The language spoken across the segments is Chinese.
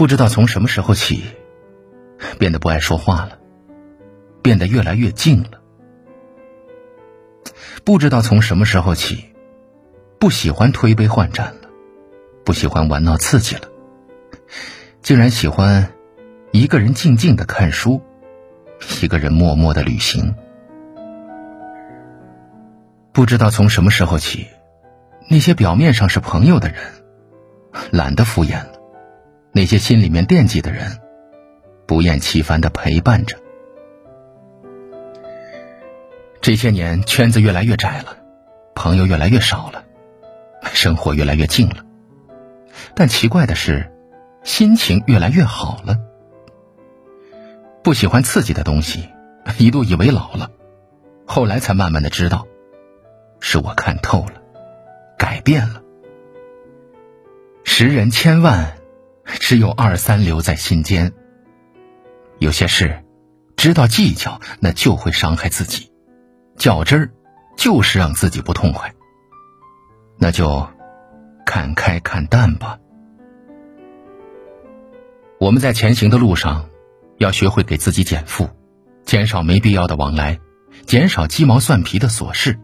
不知道从什么时候起，变得不爱说话了，变得越来越静了。不知道从什么时候起，不喜欢推杯换盏了，不喜欢玩闹刺激了，竟然喜欢一个人静静的看书，一个人默默的旅行。不知道从什么时候起，那些表面上是朋友的人，懒得敷衍了。那些心里面惦记的人，不厌其烦的陪伴着。这些年圈子越来越窄了，朋友越来越少了，生活越来越静了。但奇怪的是，心情越来越好了。不喜欢刺激的东西，一度以为老了，后来才慢慢的知道，是我看透了，改变了。识人千万。只有二三留在心间。有些事，知道计较，那就会伤害自己；较真儿，就是让自己不痛快。那就看开看淡吧。我们在前行的路上，要学会给自己减负，减少没必要的往来，减少鸡毛蒜皮的琐事，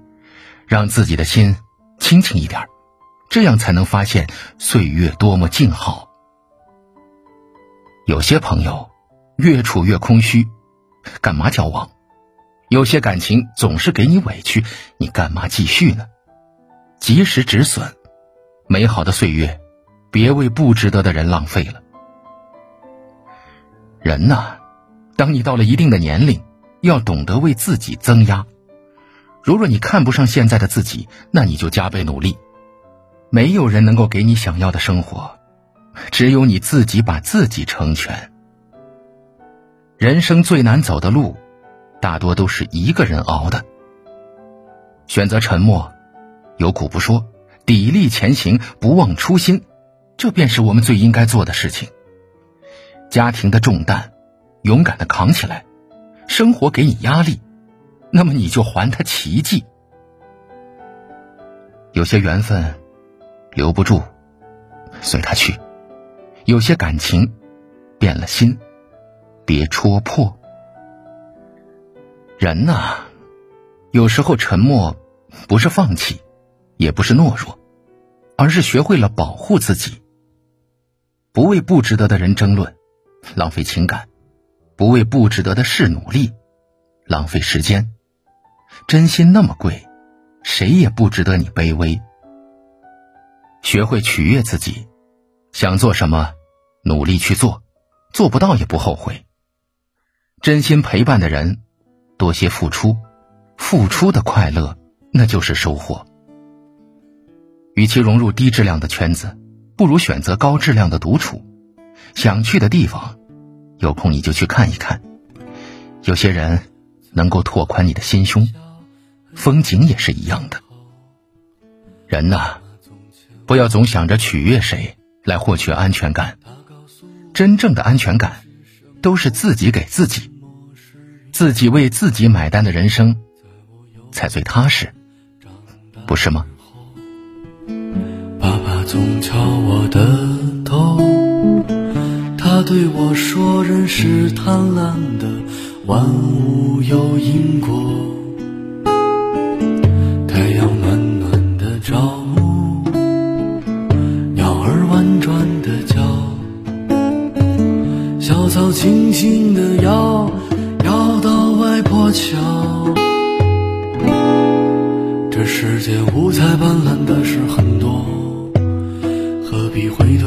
让自己的心清静一点这样才能发现岁月多么静好。有些朋友越处越空虚，干嘛交往？有些感情总是给你委屈，你干嘛继续呢？及时止损，美好的岁月，别为不值得的人浪费了。人呐，当你到了一定的年龄，要懂得为自己增压。如若你看不上现在的自己，那你就加倍努力。没有人能够给你想要的生活。只有你自己把自己成全。人生最难走的路，大多都是一个人熬的。选择沉默，有苦不说，砥砺前行，不忘初心，这便是我们最应该做的事情。家庭的重担，勇敢的扛起来；生活给你压力，那么你就还他奇迹。有些缘分留不住，随他去。有些感情变了心，别戳破。人呐，有时候沉默不是放弃，也不是懦弱，而是学会了保护自己。不为不值得的人争论，浪费情感；不为不值得的事努力，浪费时间。真心那么贵，谁也不值得你卑微。学会取悦自己，想做什么。努力去做，做不到也不后悔。真心陪伴的人，多些付出，付出的快乐那就是收获。与其融入低质量的圈子，不如选择高质量的独处。想去的地方，有空你就去看一看。有些人能够拓宽你的心胸，风景也是一样的。人呐，不要总想着取悦谁来获取安全感。真正的安全感，都是自己给自己，自己为自己买单的人生，才最踏实，不是吗？爸爸总敲我的头，他对我说：“人是贪婪的，万物有因果。”草轻轻地摇，摇到外婆桥。这世界五彩斑斓的事很多，何必回头